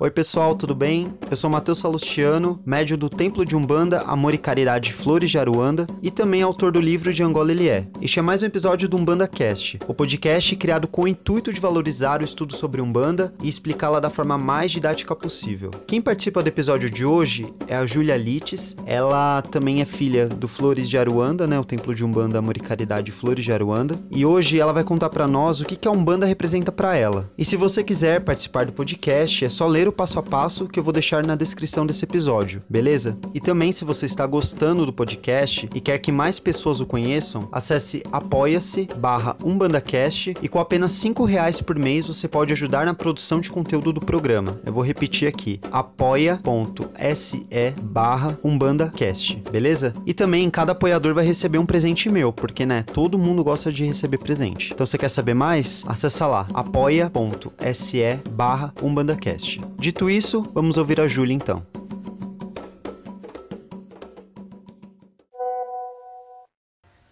Oi pessoal, tudo bem? Eu sou Matheus Salustiano, médio do Templo de Umbanda Amor e Caridade Flores de Aruanda e também autor do livro de Angola Ele É. Este é mais um episódio do Umbanda Cast, o podcast criado com o intuito de valorizar o estudo sobre Umbanda e explicá-la da forma mais didática possível. Quem participa do episódio de hoje é a Júlia Lites, ela também é filha do Flores de Aruanda, né, o Templo de Umbanda Amor e Caridade Flores de Aruanda, e hoje ela vai contar para nós o que a Umbanda representa para ela. E se você quiser participar do podcast, é só ler o passo a passo que eu vou deixar na descrição desse episódio, beleza? E também, se você está gostando do podcast e quer que mais pessoas o conheçam, acesse apoia-se barra umbandacast e com apenas 5 reais por mês você pode ajudar na produção de conteúdo do programa. Eu vou repetir aqui, apoia.se barra umbandacast, beleza? E também cada apoiador vai receber um presente meu, porque né, todo mundo gosta de receber presente. Então você quer saber mais? Acessa lá, apoia.se barra umbandacast. Dito isso, vamos ouvir a Júlia então.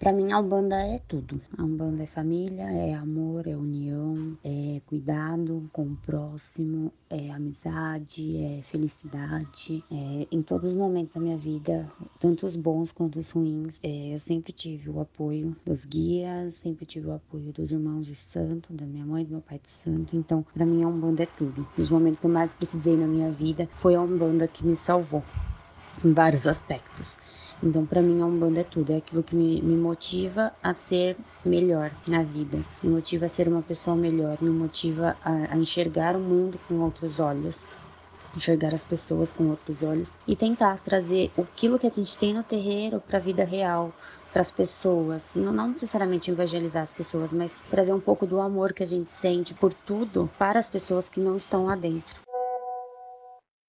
Para mim, a Umbanda é tudo. A Umbanda é família, é amor, é união, é cuidado com o próximo, é amizade, é felicidade. É, em todos os momentos da minha vida, tanto os bons quanto os ruins, é, eu sempre tive o apoio dos guias, sempre tive o apoio dos irmãos de santo, da minha mãe, do meu pai de santo. Então, para mim, a Umbanda é tudo. Nos momentos que eu mais precisei na minha vida, foi a Umbanda que me salvou em vários aspectos. Então, para mim, a Umbanda é tudo. É aquilo que me, me, motiva a ser melhor na vida. Me motiva a ser uma pessoa melhor. Me motiva a, a enxergar o mundo com outros olhos. Enxergar as pessoas com outros olhos. E tentar trazer aquilo que a gente tem no terreiro para a vida real. Para as pessoas, não, não necessariamente evangelizar as pessoas, mas trazer um pouco do amor que a gente sente por tudo para as pessoas que não estão lá dentro.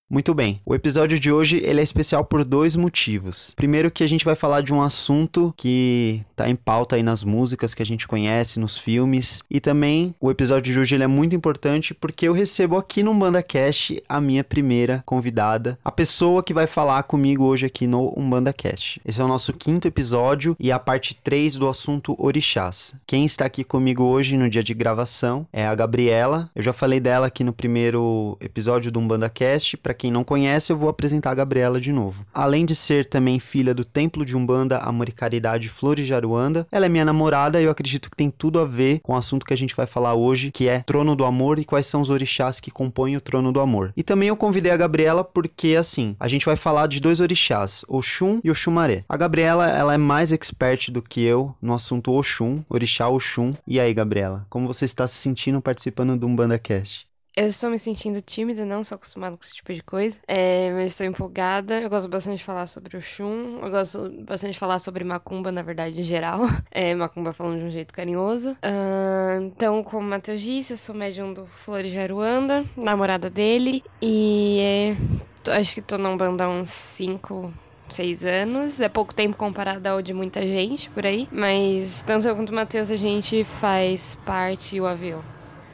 Muito bem. O episódio de hoje ele é especial por dois motivos. Primeiro que a gente vai falar de um assunto que tá em pauta aí nas músicas que a gente conhece, nos filmes, e também o episódio de hoje ele é muito importante porque eu recebo aqui no BandaCast a minha primeira convidada, a pessoa que vai falar comigo hoje aqui no UmbandaCast. Esse é o nosso quinto episódio e a parte 3 do assunto orixás. Quem está aqui comigo hoje no dia de gravação é a Gabriela. Eu já falei dela aqui no primeiro episódio do UmbandaCast, para quem não conhece, eu vou apresentar a Gabriela de novo. Além de ser também filha do Templo de Umbanda Amor e Caridade Flores de Aruanda, ela é minha namorada e eu acredito que tem tudo a ver com o assunto que a gente vai falar hoje, que é Trono do Amor e quais são os orixás que compõem o Trono do Amor. E também eu convidei a Gabriela porque, assim, a gente vai falar de dois orixás, Oxum e Oxumaré. A Gabriela, ela é mais expert do que eu no assunto Oxum, orixá Oxum. E aí, Gabriela, como você está se sentindo participando do Umbanda Cast? Eu estou me sentindo tímida, não sou acostumada com esse tipo de coisa. É, mas estou empolgada. Eu gosto bastante de falar sobre o Shun. Eu gosto bastante de falar sobre Macumba, na verdade, em geral. É, Macumba falando de um jeito carinhoso. Uh, então, como o Matheus disse, eu sou médium do Flores de Aruanda, namorada dele. E é, acho que tô num banda há uns 5, seis anos. É pouco tempo comparado ao de muita gente por aí. Mas tanto eu quanto o Matheus, a gente faz parte o avião.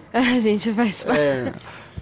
A gente faz é,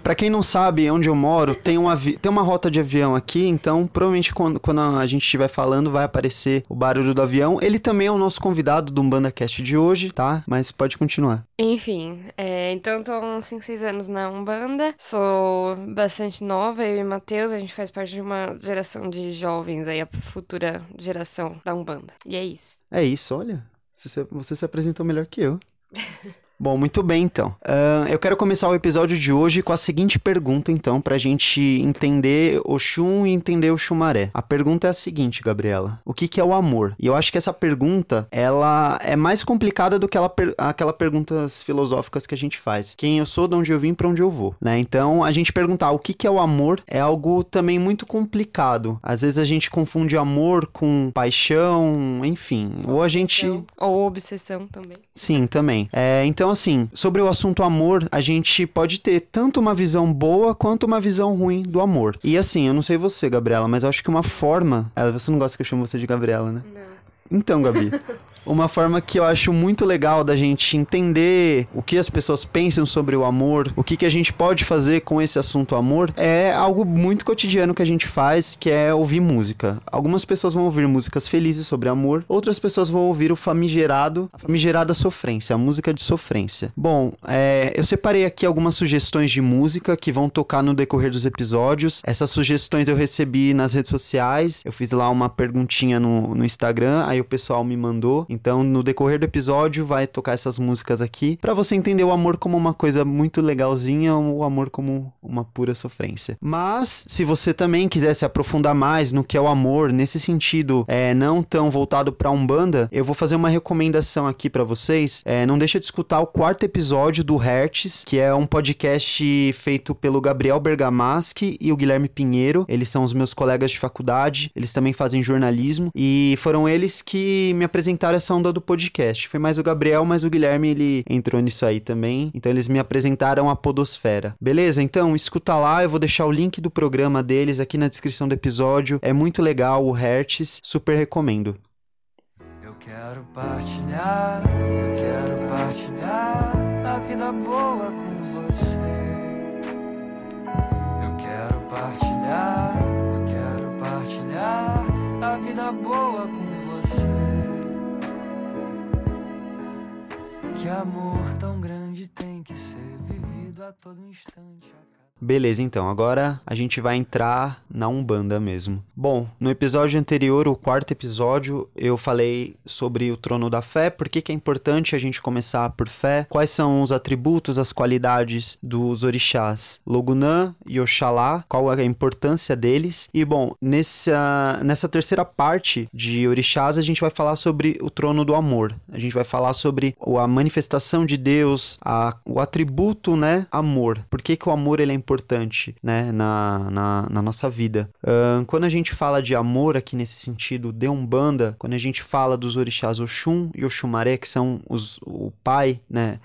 Pra quem não sabe onde eu moro, tem, um tem uma rota de avião aqui, então provavelmente quando, quando a gente estiver falando vai aparecer o barulho do avião. Ele também é o nosso convidado do Umbanda Cast de hoje, tá? Mas pode continuar. Enfim, é, então eu tô há uns 5, 6 anos na Umbanda, sou bastante nova, eu e Matheus, a gente faz parte de uma geração de jovens aí, a futura geração da Umbanda. E é isso. É isso, olha. Você, você se apresentou melhor que eu. Bom, muito bem então. Uh, eu quero começar o episódio de hoje com a seguinte pergunta, então, pra gente entender o Shun e entender o Xumaré. A pergunta é a seguinte, Gabriela: O que, que é o amor? E eu acho que essa pergunta, ela é mais complicada do que ela per aquela perguntas filosóficas que a gente faz. Quem eu sou, de onde eu vim, para onde eu vou, né? Então, a gente perguntar o que, que é o amor é algo também muito complicado. Às vezes a gente confunde amor com paixão, enfim. Obsessão. Ou a gente. Ou obsessão também. Sim, também. É, então, então, assim, sobre o assunto amor, a gente pode ter tanto uma visão boa quanto uma visão ruim do amor. E assim, eu não sei você, Gabriela, mas eu acho que uma forma. Você não gosta que eu chamo você de Gabriela, né? Não. Então, Gabi. uma forma que eu acho muito legal da gente entender o que as pessoas pensam sobre o amor, o que, que a gente pode fazer com esse assunto amor, é algo muito cotidiano que a gente faz, que é ouvir música. Algumas pessoas vão ouvir músicas felizes sobre amor, outras pessoas vão ouvir o famigerado, a famigerada sofrência, a música de sofrência. Bom, é, eu separei aqui algumas sugestões de música que vão tocar no decorrer dos episódios. Essas sugestões eu recebi nas redes sociais, eu fiz lá uma perguntinha no, no Instagram, aí o pessoal me mandou. No decorrer do episódio, vai tocar essas músicas aqui, para você entender o amor como uma coisa muito legalzinha, o amor como uma pura sofrência. Mas, se você também quiser se aprofundar mais no que é o amor, nesse sentido, é, não tão voltado pra Umbanda, eu vou fazer uma recomendação aqui para vocês. É, não deixa de escutar o quarto episódio do Hertz, que é um podcast feito pelo Gabriel Bergamaschi e o Guilherme Pinheiro. Eles são os meus colegas de faculdade, eles também fazem jornalismo e foram eles que me apresentaram essa onda do podcast. Foi mais o Gabriel, mas o Guilherme ele entrou nisso aí também. Então eles me apresentaram a Podosfera. Beleza? Então escuta lá, eu vou deixar o link do programa deles aqui na descrição do episódio. É muito legal o Hertz, super recomendo. Eu quero partilhar, eu quero partilhar a vida boa com você. Eu quero partilhar, eu quero partilhar a vida boa com você. Que amor tão grande tem que ser vivido a todo instante. Beleza, então, agora a gente vai entrar na Umbanda mesmo. Bom, no episódio anterior, o quarto episódio, eu falei sobre o trono da fé, por que, que é importante a gente começar por fé, quais são os atributos, as qualidades dos orixás Logunã e Oxalá, qual é a importância deles. E, bom, nessa, nessa terceira parte de orixás, a gente vai falar sobre o trono do amor. A gente vai falar sobre a manifestação de Deus, a, o atributo, né, amor. Por que, que o amor ele é importante, né, na, na, na nossa vida? Ahn, quando a gente fala de amor aqui nesse sentido de Umbanda, quando a gente fala dos orixás Oxum e Oxumaré, que são os, o pai, né,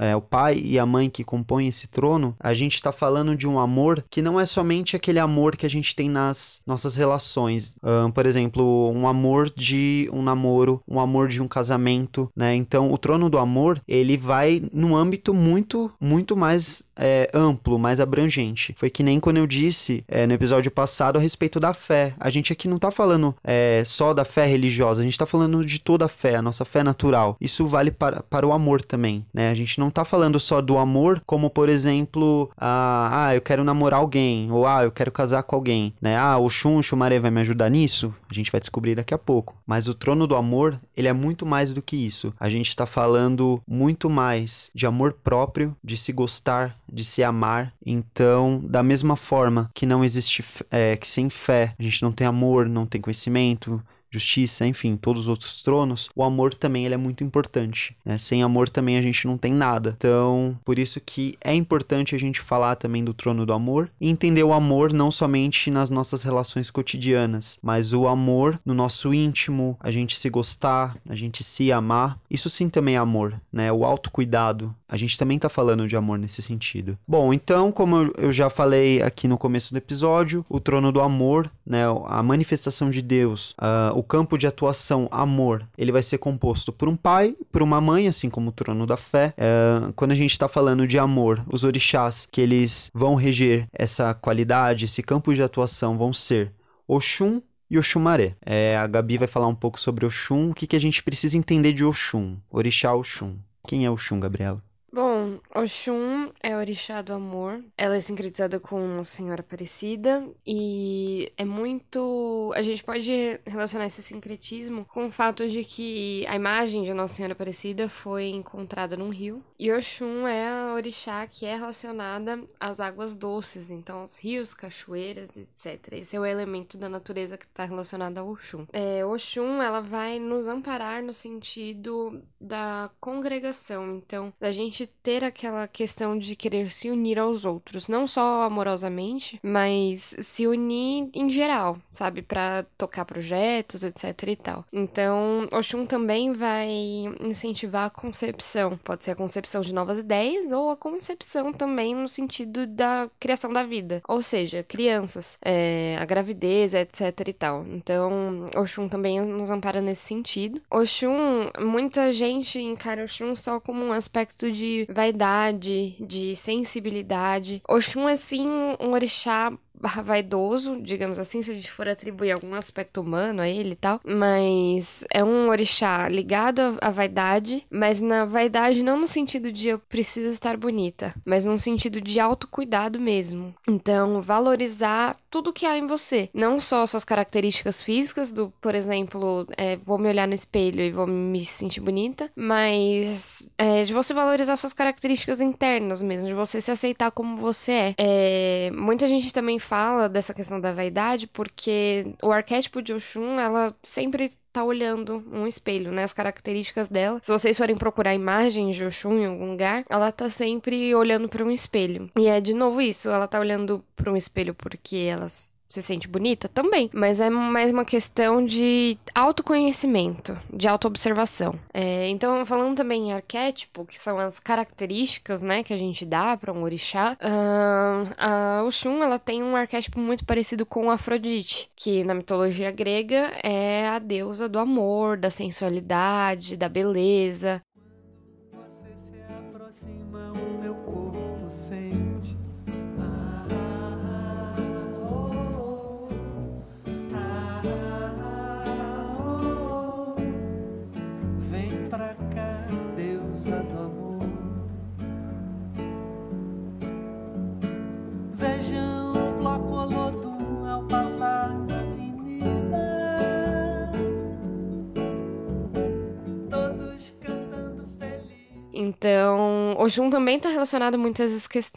é, o pai e a mãe que compõem esse trono, a gente está falando de um amor que não é somente aquele amor que a gente tem nas nossas relações. Ahn, por exemplo, um amor de um namoro, um amor de um casamento, né? Então, o trono do amor, ele vai num âmbito muito, muito mais é, amplo, mais abrangente. Foi que nem quando eu disse é, no episódio passado a respeito da fé. A gente aqui não tá falando é, só da fé religiosa, a gente tá falando de toda a fé, a nossa fé natural. Isso vale para, para o amor também, né? A gente não tá falando só do amor, como por exemplo, ah, ah, eu quero namorar alguém, ou ah, eu quero casar com alguém, né? Ah, o Shun, Shumare vai me ajudar nisso? A gente vai descobrir daqui a pouco. Mas o trono do amor, ele é muito mais do que isso. A gente tá falando muito mais de amor próprio, de se gostar, de se amar. Então, da mesma forma que não existe, é, que sem fé a gente não tem amor, não tem conhecimento, justiça, enfim, todos os outros tronos, o amor também ele é muito importante. Né? Sem amor também a gente não tem nada. Então, por isso que é importante a gente falar também do trono do amor e entender o amor não somente nas nossas relações cotidianas, mas o amor no nosso íntimo, a gente se gostar, a gente se amar. Isso sim também é amor, né? O autocuidado. A gente também tá falando de amor nesse sentido. Bom, então, como eu- já falei aqui no começo do episódio, o trono do amor, né? A manifestação de Deus, ah, o campo de atuação amor, ele vai ser composto por um pai, por uma mãe, assim como o trono da fé. Ah, quando a gente está falando de amor, os orixás que eles vão reger essa qualidade, esse campo de atuação vão ser Oxum e Oxumaré. É, a Gabi vai falar um pouco sobre Oxum, o que, que a gente precisa entender de Oxum, orixá Oxum. Quem é Oxum, Gabriela? Oxum é orixá do amor. Ela é sincretizada com a Senhora Aparecida e é muito. A gente pode relacionar esse sincretismo com o fato de que a imagem de Nossa Senhora Aparecida foi encontrada num rio e Oxum é a orixá que é relacionada às águas doces, então aos rios, cachoeiras, etc. Esse é o elemento da natureza que está relacionado ao Oxum. É, Oxum, ela vai nos amparar no sentido da congregação, então da gente ter aquela aquela questão de querer se unir aos outros, não só amorosamente, mas se unir em geral, sabe, para tocar projetos, etc e tal. Então, Oxum também vai incentivar a concepção, pode ser a concepção de novas ideias ou a concepção também no sentido da criação da vida, ou seja, crianças, é, a gravidez, etc e tal. Então, Oxum também nos ampara nesse sentido. Oxum, muita gente encara Oxum só como um aspecto de vaidade, de sensibilidade. Oxum é sim um orixá vaidoso, digamos assim, se a gente for atribuir algum aspecto humano a ele e tal, mas é um orixá ligado à vaidade, mas na vaidade não no sentido de eu preciso estar bonita, mas no sentido de autocuidado mesmo. Então, valorizar tudo que há em você, não só suas características físicas, do, por exemplo, é, vou me olhar no espelho e vou me sentir bonita, mas é, de você valorizar suas características internas mesmo, de você se aceitar como você é. é muita gente também fala dessa questão da vaidade porque o arquétipo de Oxum, ela sempre tá olhando um espelho, né? As características dela. Se vocês forem procurar imagens de Oxum em algum lugar, ela tá sempre olhando para um espelho. E é de novo isso, ela tá olhando para um espelho porque elas se sente bonita? Também. Mas é mais uma questão de autoconhecimento, de autoobservação. É, então, falando também em arquétipo, que são as características, né, que a gente dá para um orixá, uh, a Oxum, ela tem um arquétipo muito parecido com Afrodite, que na mitologia grega é a deusa do amor, da sensualidade, da beleza. Então, Oxum também está relacionado muito a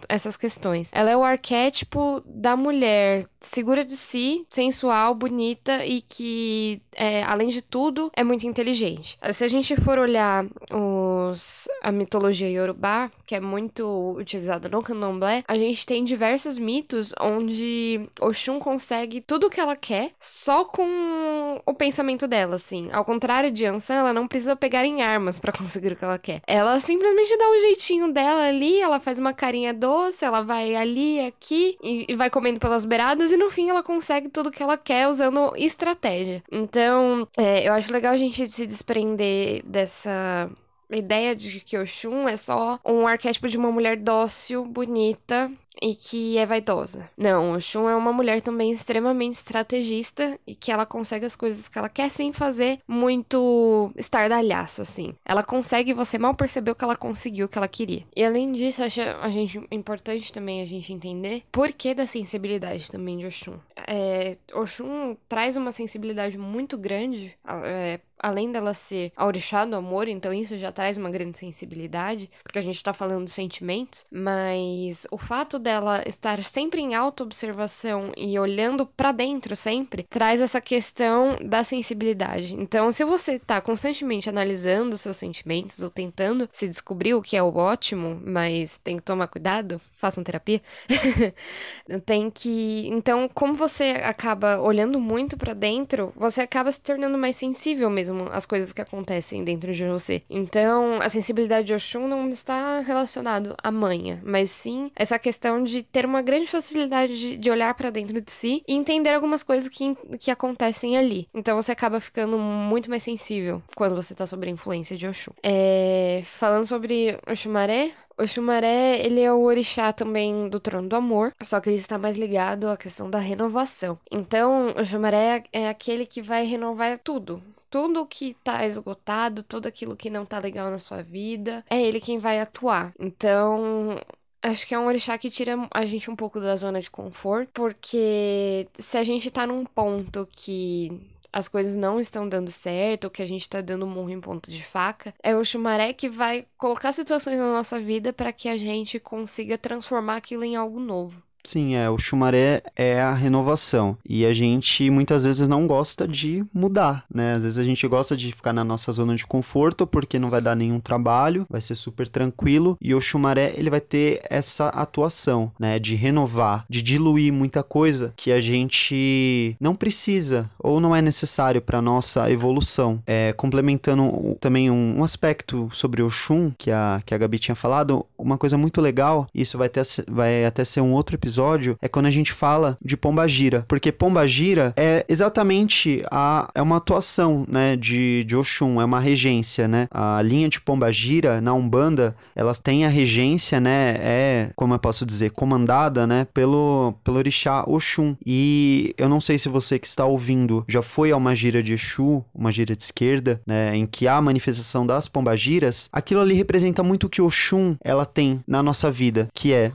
essas questões. Ela é o arquétipo da mulher segura de si, sensual, bonita e que, é, além de tudo, é muito inteligente. Se a gente for olhar os, a mitologia yorubá, que é muito utilizada no candomblé, a gente tem diversos mitos onde Oxum consegue tudo o que ela quer só com o pensamento dela, assim. Ao contrário de Ansan, ela não precisa pegar em armas para conseguir o que ela quer. Ela simplesmente dá o um jeitinho dela ali, ela faz uma carinha doce, ela vai ali, aqui e, e vai comendo pelas beiradas e no fim ela consegue tudo que ela quer usando estratégia. Então, é, eu acho legal a gente se desprender dessa ideia de que Oxum é só um arquétipo de uma mulher dócil, bonita, e que é vaidosa. Não, o Shun é uma mulher também extremamente estrategista e que ela consegue as coisas que ela quer sem fazer muito estardalhaço, assim. Ela consegue você mal perceber o que ela conseguiu, o que ela queria. E além disso, acho a gente importante também a gente entender por que da sensibilidade também de Oxum. É, Oxum traz uma sensibilidade muito grande, é, além dela ser a orixá do amor, então isso já traz uma grande sensibilidade, porque a gente tá falando de sentimentos, mas o fato dela estar sempre em auto-observação e olhando para dentro sempre, traz essa questão da sensibilidade. Então, se você tá constantemente analisando seus sentimentos ou tentando se descobrir o que é o ótimo, mas tem que tomar cuidado, façam terapia. tem que, então, como você acaba olhando muito para dentro, você acaba se tornando mais sensível mesmo às coisas que acontecem dentro de você. Então, a sensibilidade de Oxum não está relacionado à manha, mas sim essa questão de ter uma grande facilidade de, de olhar para dentro de si e entender algumas coisas que, que acontecem ali. Então você acaba ficando muito mais sensível quando você tá sob a influência de Oxum. É, falando sobre Oxumaré, o Xumaré, ele é o orixá também do trono do amor, só que ele está mais ligado à questão da renovação. Então, o Xumaré é aquele que vai renovar tudo. Tudo que tá esgotado, tudo aquilo que não tá legal na sua vida, é ele quem vai atuar. Então, Acho que é um orixá que tira a gente um pouco da zona de conforto, porque se a gente tá num ponto que as coisas não estão dando certo, que a gente tá dando murro em ponta de faca, é o Xumaré que vai colocar situações na nossa vida para que a gente consiga transformar aquilo em algo novo Sim, é, o chumaré é a renovação. E a gente muitas vezes não gosta de mudar, né? Às vezes a gente gosta de ficar na nossa zona de conforto porque não vai dar nenhum trabalho, vai ser super tranquilo. E o chumaré, ele vai ter essa atuação, né? De renovar, de diluir muita coisa que a gente não precisa ou não é necessário para nossa evolução. É, complementando também um, um aspecto sobre o Shun, que a, que a Gabi tinha falado, uma coisa muito legal, isso vai, ter, vai até ser um outro episódio, é quando a gente fala de Pombagira, porque Pombagira é exatamente a, é uma atuação, né, de, de Oxum, é uma regência, né, a linha de Pombagira na Umbanda, elas têm a regência, né, é, como eu posso dizer, comandada, né, pelo, pelo orixá Oxum, e eu não sei se você que está ouvindo já foi a uma gira de Exu, uma gira de esquerda, né, em que há a manifestação das Pombagiras, aquilo ali representa muito o que Oxum, ela tem na nossa vida, que é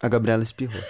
a Gabriela espirrou.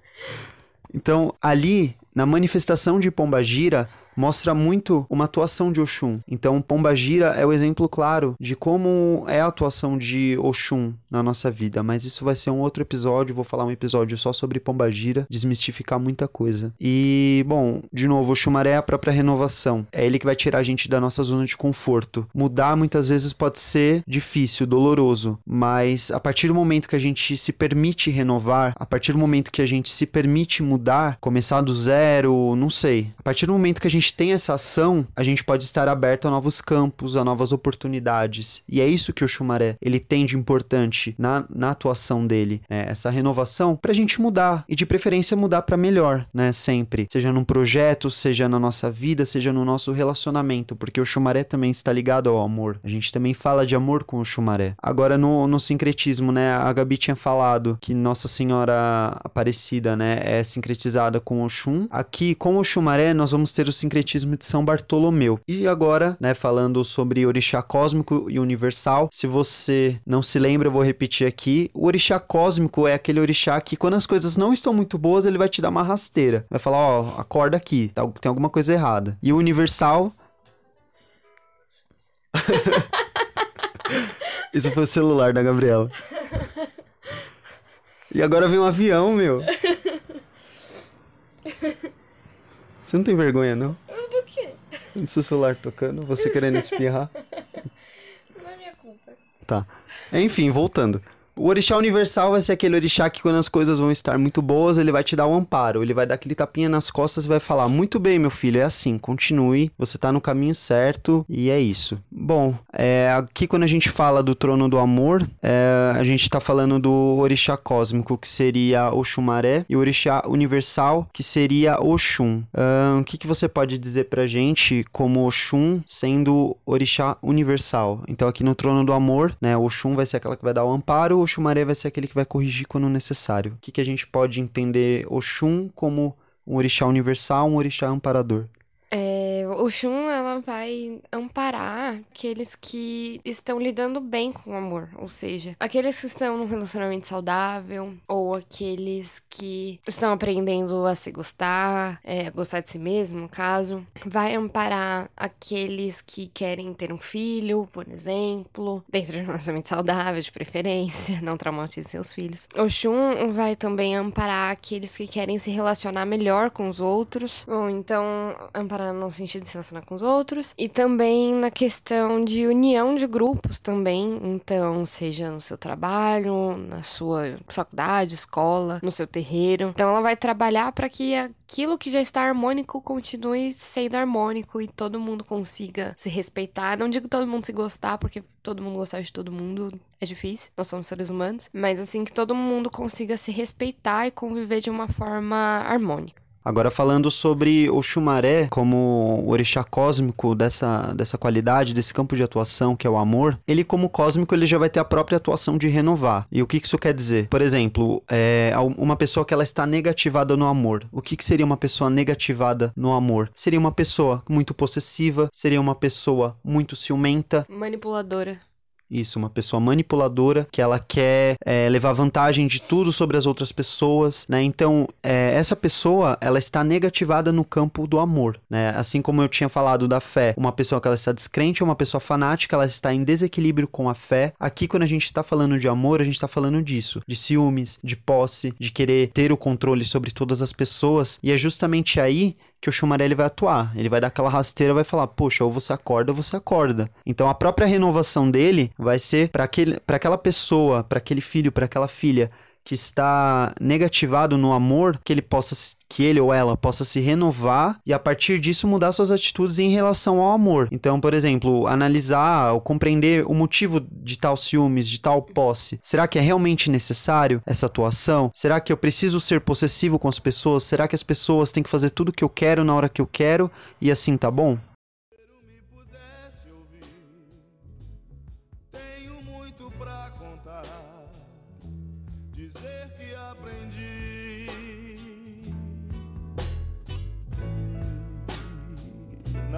então, ali, na manifestação de Pombagira, mostra muito uma atuação de Oxum. Então, Pombagira é o exemplo claro de como é a atuação de Oxum na nossa vida, mas isso vai ser um outro episódio, vou falar um episódio só sobre Pombagira, desmistificar muita coisa. E, bom, de novo, o Xumaré é a própria renovação. É ele que vai tirar a gente da nossa zona de conforto. Mudar muitas vezes pode ser difícil, doloroso, mas a partir do momento que a gente se permite renovar, a partir do momento que a gente se permite mudar, começar do zero, não sei. A partir do momento que a gente gente tem essa ação, a gente pode estar aberto a novos campos, a novas oportunidades. E é isso que o Xumaré ele tem de importante na, na atuação dele, né? essa renovação para a gente mudar e de preferência mudar para melhor, né? Sempre, seja num projeto, seja na nossa vida, seja no nosso relacionamento, porque o Xumaré também está ligado ao amor. A gente também fala de amor com o Xumaré. Agora no, no sincretismo, né? A Gabi tinha falado que Nossa Senhora Aparecida, né, é sincretizada com o Xum. Aqui com o Xumaré nós vamos ter o sincretismo sincretismo de São Bartolomeu. E agora, né, falando sobre orixá cósmico e universal, se você não se lembra, eu vou repetir aqui. O orixá cósmico é aquele orixá que quando as coisas não estão muito boas, ele vai te dar uma rasteira. Vai falar, ó, oh, acorda aqui, tá, tem alguma coisa errada. E o universal Isso foi o celular da Gabriela. E agora vem um avião, meu. Você não tem vergonha, não? Seu celular tocando, você querendo espirrar. Não é minha culpa. Tá. Enfim, voltando. O orixá universal vai ser aquele orixá que quando as coisas vão estar muito boas, ele vai te dar o um amparo, ele vai dar aquele tapinha nas costas e vai falar: "Muito bem, meu filho, é assim, continue, você tá no caminho certo" e é isso. Bom, é, aqui quando a gente fala do trono do amor, é, a gente tá falando do orixá cósmico, que seria Oxumaré, e o orixá universal, que seria Oxum. Uh, o que, que você pode dizer pra gente como Oxum sendo orixá universal? Então aqui no trono do amor, né, Oxum vai ser aquela que vai dar o amparo, o Xumaré vai ser aquele que vai corrigir quando necessário. O que, que a gente pode entender Oxum como um orixá universal, um orixá amparador? É, o Shun, ela vai amparar aqueles que estão lidando bem com o amor, ou seja, aqueles que estão num relacionamento saudável, ou aqueles que estão aprendendo a se gostar, é, a gostar de si mesmo, no caso. Vai amparar aqueles que querem ter um filho, por exemplo, dentro de um relacionamento saudável, de preferência, não traumatize seus filhos. O Shun vai também amparar aqueles que querem se relacionar melhor com os outros, ou então amparar no sentido de se relacionar com os outros, e também na questão de união de grupos também, então, seja no seu trabalho, na sua faculdade, escola, no seu terreiro. Então, ela vai trabalhar para que aquilo que já está harmônico continue sendo harmônico e todo mundo consiga se respeitar. Não digo todo mundo se gostar, porque todo mundo gostar de todo mundo é difícil, nós somos seres humanos, mas assim que todo mundo consiga se respeitar e conviver de uma forma harmônica. Agora falando sobre o Xumaré como orixá cósmico dessa, dessa qualidade, desse campo de atuação que é o amor, ele como cósmico ele já vai ter a própria atuação de renovar. E o que isso quer dizer? Por exemplo, é, uma pessoa que ela está negativada no amor. O que, que seria uma pessoa negativada no amor? Seria uma pessoa muito possessiva, seria uma pessoa muito ciumenta. Manipuladora. Isso, uma pessoa manipuladora que ela quer é, levar vantagem de tudo sobre as outras pessoas, né? Então, é, essa pessoa, ela está negativada no campo do amor, né? Assim como eu tinha falado da fé, uma pessoa que ela está descrente, uma pessoa fanática, ela está em desequilíbrio com a fé. Aqui, quando a gente está falando de amor, a gente está falando disso, de ciúmes, de posse, de querer ter o controle sobre todas as pessoas. E é justamente aí que o Schumarelli vai atuar. Ele vai dar aquela rasteira, vai falar: "Poxa, ou você acorda ou você acorda". Então a própria renovação dele vai ser para aquela pessoa, para aquele filho, para aquela filha que está negativado no amor, que ele possa que ele ou ela possa se renovar e a partir disso mudar suas atitudes em relação ao amor. Então, por exemplo, analisar ou compreender o motivo de tal ciúmes, de tal posse. Será que é realmente necessário essa atuação? Será que eu preciso ser possessivo com as pessoas? Será que as pessoas têm que fazer tudo o que eu quero na hora que eu quero e assim tá bom?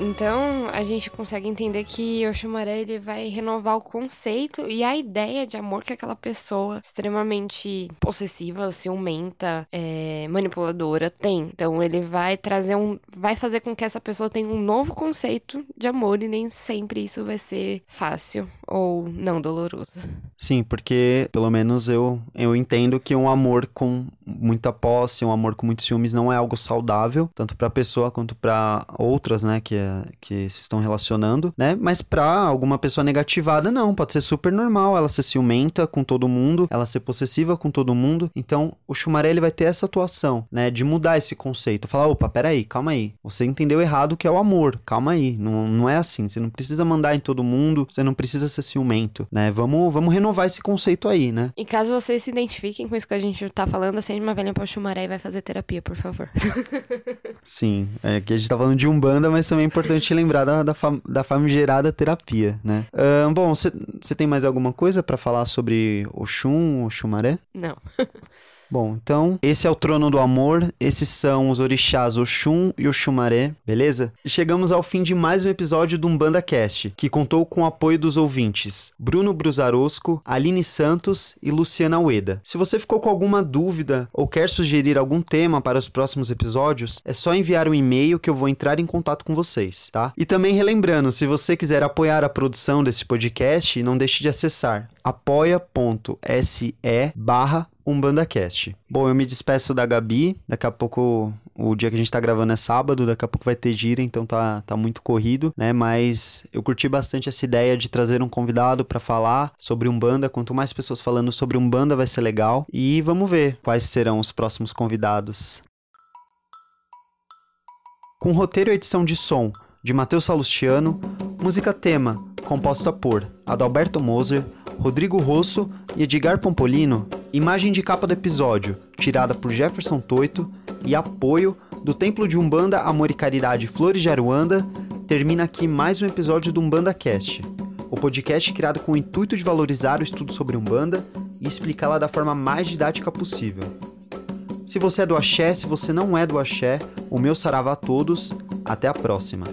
Então a gente consegue entender que Xumaré ele vai renovar o conceito e a ideia de amor que aquela pessoa extremamente possessiva, ciumenta, é, manipuladora tem. Então ele vai trazer um. vai fazer com que essa pessoa tenha um novo conceito de amor e nem sempre isso vai ser fácil ou não doloroso. Sim, porque pelo menos eu, eu entendo que um amor com muita posse, um amor com muitos ciúmes não é algo saudável, tanto para a pessoa quanto para outras, né, que, é, que se estão relacionando, né? Mas para alguma pessoa negativada, não, pode ser super normal ela ser ciumenta com todo mundo, ela ser possessiva com todo mundo. Então, o Chumaré ele vai ter essa atuação, né, de mudar esse conceito, falar, opa, peraí, calma aí, você entendeu errado o que é o amor, calma aí, não, não é assim, você não precisa mandar em todo mundo, você não precisa ser ciumento, né? Vamos, vamos renovar esse conceito aí, né? E caso vocês se identifiquem com isso que a gente tá falando, uma velha pra Xumaré e vai fazer terapia, por favor. Sim, é que a gente tá falando de Umbanda, mas também é importante lembrar da, da, fam da famigerada terapia, né? Uh, bom, você tem mais alguma coisa para falar sobre o Xum, o Xumaré? Não. Bom, então, esse é o Trono do Amor, esses são os orixás Oxum e Oxumaré, beleza? Chegamos ao fim de mais um episódio do Umbanda Cast, que contou com o apoio dos ouvintes Bruno Brusarosco, Aline Santos e Luciana Ueda. Se você ficou com alguma dúvida ou quer sugerir algum tema para os próximos episódios, é só enviar um e-mail que eu vou entrar em contato com vocês, tá? E também relembrando, se você quiser apoiar a produção desse podcast, não deixe de acessar apoia.se barra UmbandaCast. Bom, eu me despeço da Gabi. Daqui a pouco, o dia que a gente tá gravando é sábado, daqui a pouco vai ter gira, então tá, tá muito corrido, né? Mas eu curti bastante essa ideia de trazer um convidado para falar sobre Umbanda. Quanto mais pessoas falando sobre Umbanda, vai ser legal. E vamos ver quais serão os próximos convidados. Com roteiro e edição de som de Matheus Salustiano, música tema, composta por Adalberto Moser, Rodrigo Rosso e Edgar Pompolino, imagem de capa do episódio, tirada por Jefferson Toito, e apoio do Templo de Umbanda Amor e Caridade Flores de Aruanda, termina aqui mais um episódio do Umbanda Cast, o podcast criado com o intuito de valorizar o estudo sobre Umbanda e explicá-la da forma mais didática possível. Se você é do axé, se você não é do axé, o meu sarava a todos, até a próxima.